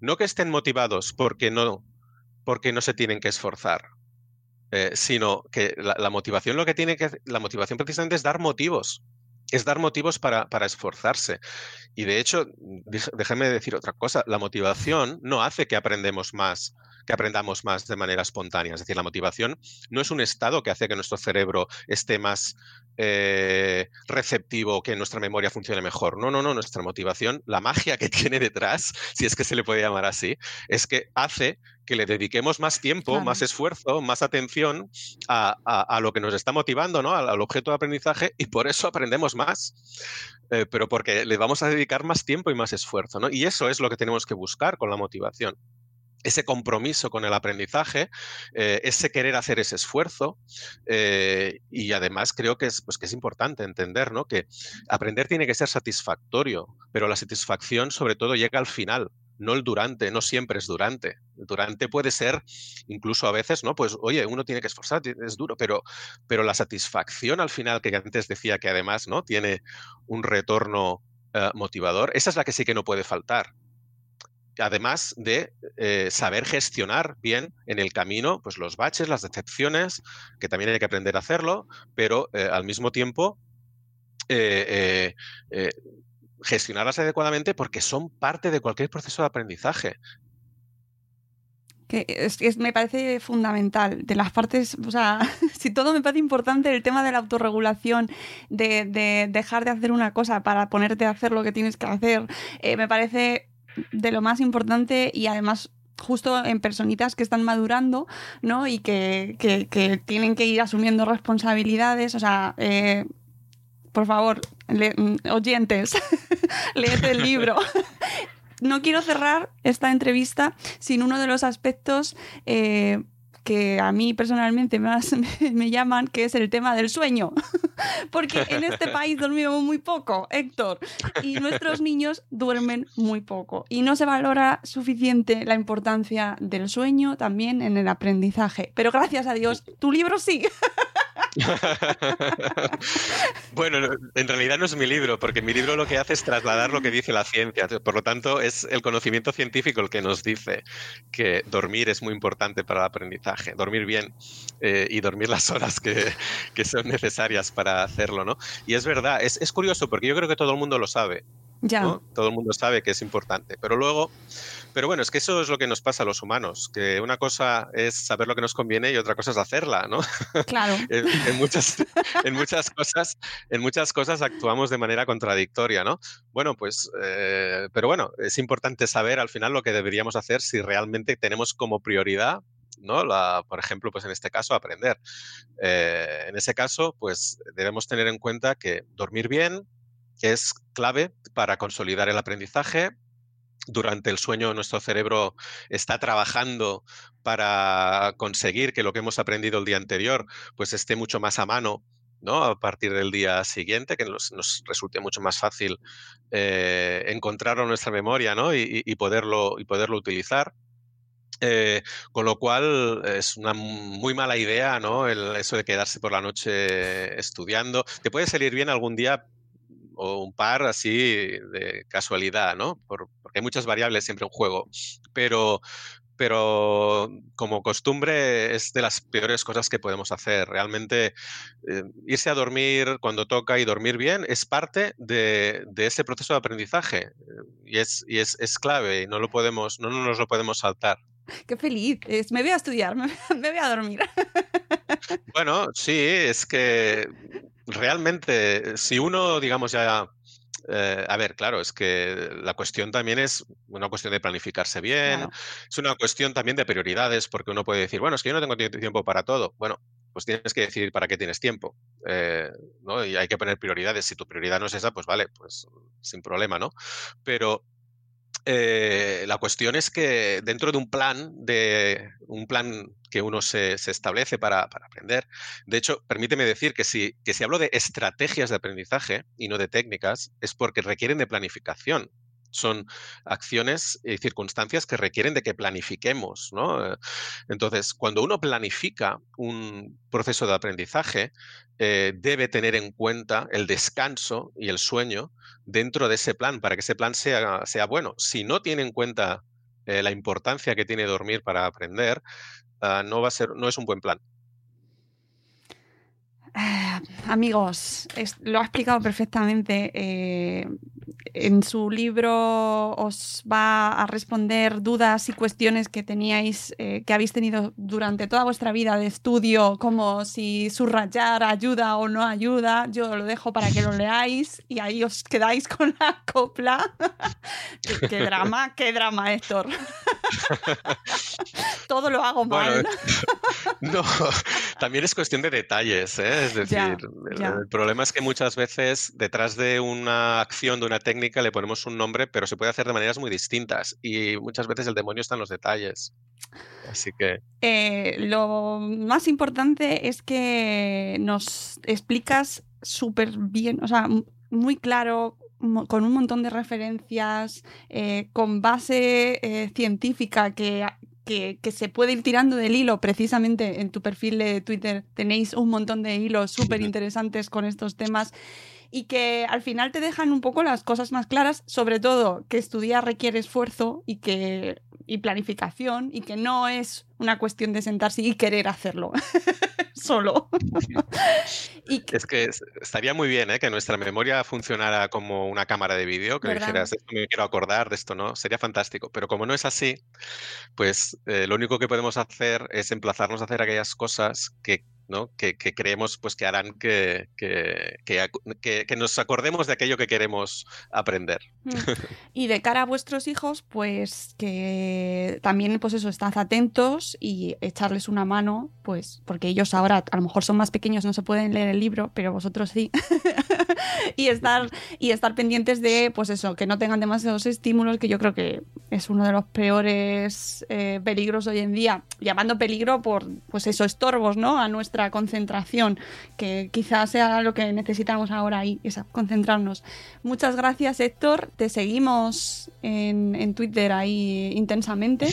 No que estén motivados porque no, porque no se tienen que esforzar, eh, sino que la, la, motivación lo que tiene que la motivación precisamente es dar motivos es dar motivos para, para, esforzarse. Y de hecho, déjame decir otra cosa, la motivación no hace que aprendemos más, que aprendamos más de manera espontánea. Es decir, la motivación no es un estado que hace que nuestro cerebro esté más eh, receptivo, que nuestra memoria funcione mejor. No, no, no, nuestra motivación, la magia que tiene detrás, si es que se le puede llamar así, es que hace que le dediquemos más tiempo, claro. más esfuerzo, más atención a, a, a, lo que nos está motivando, ¿no? Al, al, objeto de aprendizaje y por eso aprendemos más, eh, pero porque le vamos a dedicar más tiempo y más esfuerzo, ¿no? Y eso es lo que tenemos que buscar con la motivación ese compromiso con el aprendizaje, eh, ese querer hacer ese esfuerzo eh, y además creo que es, pues, que es importante entender ¿no? que aprender tiene que ser satisfactorio, pero la satisfacción sobre todo llega al final, no el durante, no siempre es durante. Durante puede ser, incluso a veces, ¿no? Pues, oye, uno tiene que esforzar, es duro, pero, pero la satisfacción al final, que antes decía que además, ¿no? Tiene un retorno uh, motivador, esa es la que sí que no puede faltar. Además de eh, saber gestionar bien en el camino pues los baches, las decepciones, que también hay que aprender a hacerlo, pero eh, al mismo tiempo eh, gestionarlas adecuadamente porque son parte de cualquier proceso de aprendizaje. Me parece fundamental. De las partes, o sea, si todo me parece importante, el tema de la autorregulación, de, de dejar de hacer una cosa para ponerte a hacer lo que tienes que hacer, me parece de lo más importante y además justo en personitas que están madurando, ¿no? Y que, que, que tienen que ir asumiendo responsabilidades, o sea, eh, por favor, le, oyentes, leed el libro. no quiero cerrar esta entrevista sin uno de los aspectos eh, que a mí personalmente más me, llaman, que es el tema del sueño. Porque en este país dormimos muy poco, Héctor, y nuestros niños duermen muy poco. Y no se valora suficiente la importancia del sueño también en el aprendizaje. Pero gracias a Dios, tu libro sí. bueno, en realidad no es mi libro, porque mi libro lo que hace es trasladar lo que dice la ciencia. Por lo tanto, es el conocimiento científico el que nos dice que dormir es muy importante para el aprendizaje, dormir bien eh, y dormir las horas que, que, son necesarias para hacerlo, ¿no? Y es verdad, es, es curioso porque yo creo que todo el mundo lo sabe. Ya. ¿no? Todo el mundo sabe que es importante, pero luego pero bueno, es que eso es lo que nos pasa a los humanos, que una cosa es saber lo que nos conviene y otra cosa es hacerla, ¿no? Claro. en, en, muchas, en, muchas cosas, en muchas cosas actuamos de manera contradictoria, ¿no? Bueno, pues, eh, pero bueno, es importante saber al final lo que deberíamos hacer si realmente tenemos como prioridad ¿no? La, por ejemplo, pues en este caso, aprender. Eh, en ese caso, pues debemos tener en cuenta que dormir bien es clave para consolidar el aprendizaje, durante el sueño nuestro cerebro está trabajando para conseguir que lo que hemos aprendido el día anterior pues esté mucho más a mano ¿no? a partir del día siguiente, que nos, resulte mucho más fácil eh, encontrarlo en nuestra memoria ¿no? y, y, poderlo, y poderlo utilizar. Eh, con lo cual es una muy mala idea, ¿no? El, eso de quedarse por la noche estudiando. Te puede salir bien algún día o un par así de casualidad, ¿no? Por, porque hay muchas variables siempre en juego, pero, pero como costumbre es de las peores cosas que podemos hacer. Realmente eh, irse a dormir cuando toca y dormir bien es parte de, de ese proceso de aprendizaje y, es, y es, es, clave y no, lo podemos, no nos lo podemos saltar. Qué feliz. Es, me voy a estudiar, me, me voy a dormir. Bueno, sí, es que realmente si uno, digamos, ya eh, a ver, claro, es que la cuestión también es una cuestión de planificarse bien, Claro. es una cuestión también de prioridades, porque uno puede decir, bueno, es que yo no tengo tie- tiempo para todo. Bueno, pues tienes que decidir para qué tienes tiempo, eh, ¿no? Y hay que poner prioridades. Si tu prioridad no es esa, pues vale, pues sin problema, ¿no? Pero eh, la cuestión es que dentro de un plan, de un plan que uno se, establece para, para aprender, de hecho, permíteme decir que si, que si hablo de estrategias de aprendizaje y no de técnicas, es porque requieren de planificación. Son acciones y circunstancias que requieren de que planifiquemos, ¿no? Eh, Entonces, cuando uno planifica un proceso de aprendizaje, eh, debe tener en cuenta el descanso y el sueño dentro de ese plan para que ese plan sea, sea bueno. Si no tiene en cuenta eh, la importancia que tiene dormir para aprender, ah, no va a ser, no es un buen plan. Eh, amigos, lo ha explicado perfectamente. En su libro os va a responder dudas y cuestiones que teníais, eh, que habéis tenido durante toda vuestra vida de estudio, como si subrayar ayuda o no ayuda. Yo lo dejo para que lo leáis y ahí os quedáis con la copla. qué, qué drama, qué drama, Héctor. Todo lo hago mal. Bueno, no, también es cuestión de detalles, ¿eh? Es decir, Ya, el, ya. el problema es que muchas veces detrás de una acción, de una técnica, le ponemos un nombre, pero se puede hacer de maneras muy distintas y muchas veces el demonio está en los detalles. Así que, Eh, lo más importante es que nos explicas súper bien, o sea, muy claro, con un montón de referencias, eh, con base eh, científica que, que, que se puede ir tirando del hilo. Precisamente en tu perfil de Twitter tenéis un montón de hilos súper interesantes con estos temas y que al final te dejan un poco las cosas más claras, sobre todo que estudiar requiere esfuerzo y que y planificación y que no es una cuestión de sentarse y querer hacerlo solo. y que- es que es- estaría muy bien ¿eh? que nuestra memoria funcionara como una cámara de vídeo, que ¿Verdad? dijeras, esto me quiero acordar, de esto no, sería fantástico. Pero como no es así, pues eh, lo único que podemos hacer es emplazarnos a hacer aquellas cosas que, ¿no? que, que creemos pues, que harán que, que, que acu- que- que nos acordemos de aquello que queremos aprender. Mm. Y de cara a vuestros hijos, pues que también, pues eso, estad atentos y echarles una mano, pues, porque ellos ahora a lo mejor son más pequeños, no se pueden leer el libro, pero vosotros sí. y estar, y estar pendientes de, pues eso, que no tengan demasiados estímulos, que yo creo que es uno de los peores eh, peligros hoy en día, llamando peligro por, pues eso, estorbos, ¿no? A nuestra concentración, que quizás sea lo que necesitamos ahora ahí, esa, concentrarnos. Muchas gracias, Héctor. Te seguimos en, en Twitter ahí intensamente.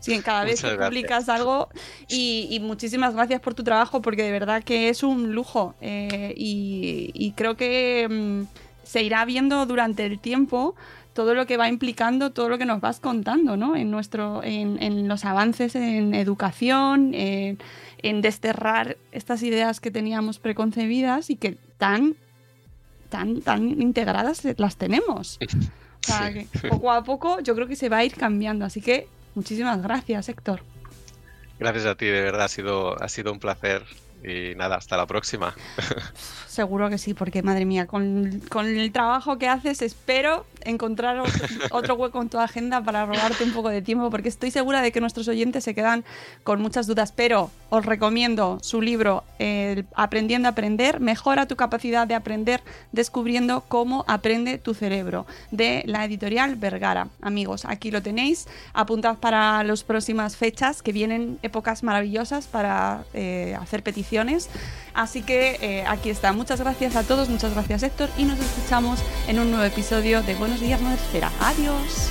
Sí, cada vez Muchas que gracias. publicas algo y, y muchísimas gracias por tu trabajo porque de verdad que es un lujo eh, y, y creo que mm, se irá viendo durante el tiempo todo lo que va implicando, todo lo que nos vas contando, ¿no? En nuestro, en, en los avances en educación, en, en desterrar estas ideas que teníamos preconcebidas y que tan, tan, tan integradas las tenemos. O sea, que poco a poco yo creo que se va a ir cambiando. Así que muchísimas gracias, Héctor. Gracias a ti, de verdad, ha sido, ha sido un placer. Y nada, hasta la próxima. Seguro que sí, porque madre mía, con, con el trabajo que haces, espero encontrar otro hueco en tu agenda para robarte un poco de tiempo, porque estoy segura de que nuestros oyentes se quedan con muchas dudas. Pero os recomiendo su libro, el Aprendiendo a Aprender, mejora tu capacidad de aprender descubriendo cómo aprende tu cerebro, de la editorial Vergara. Amigos, aquí lo tenéis. Apuntad para las próximas fechas, que vienen épocas maravillosas para eh, hacer peticiones. Así que eh, aquí está. Muchas gracias a todos, muchas gracias Héctor y nos escuchamos en un nuevo episodio de Buenos Días Madresfera. Adiós.